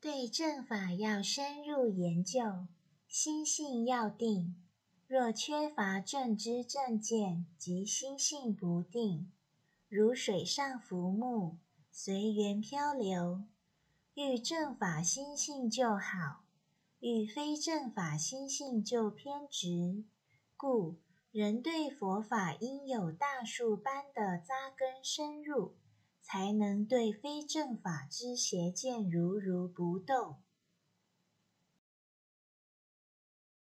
对正法要深入研究，心性要定。若缺乏正知正见及心性不定，如水上浮木，随缘漂流。遇正法心性就好，遇非正法心性就偏执。故人对佛法应有大树般的扎根深入，才能对非正法之邪见如如不动。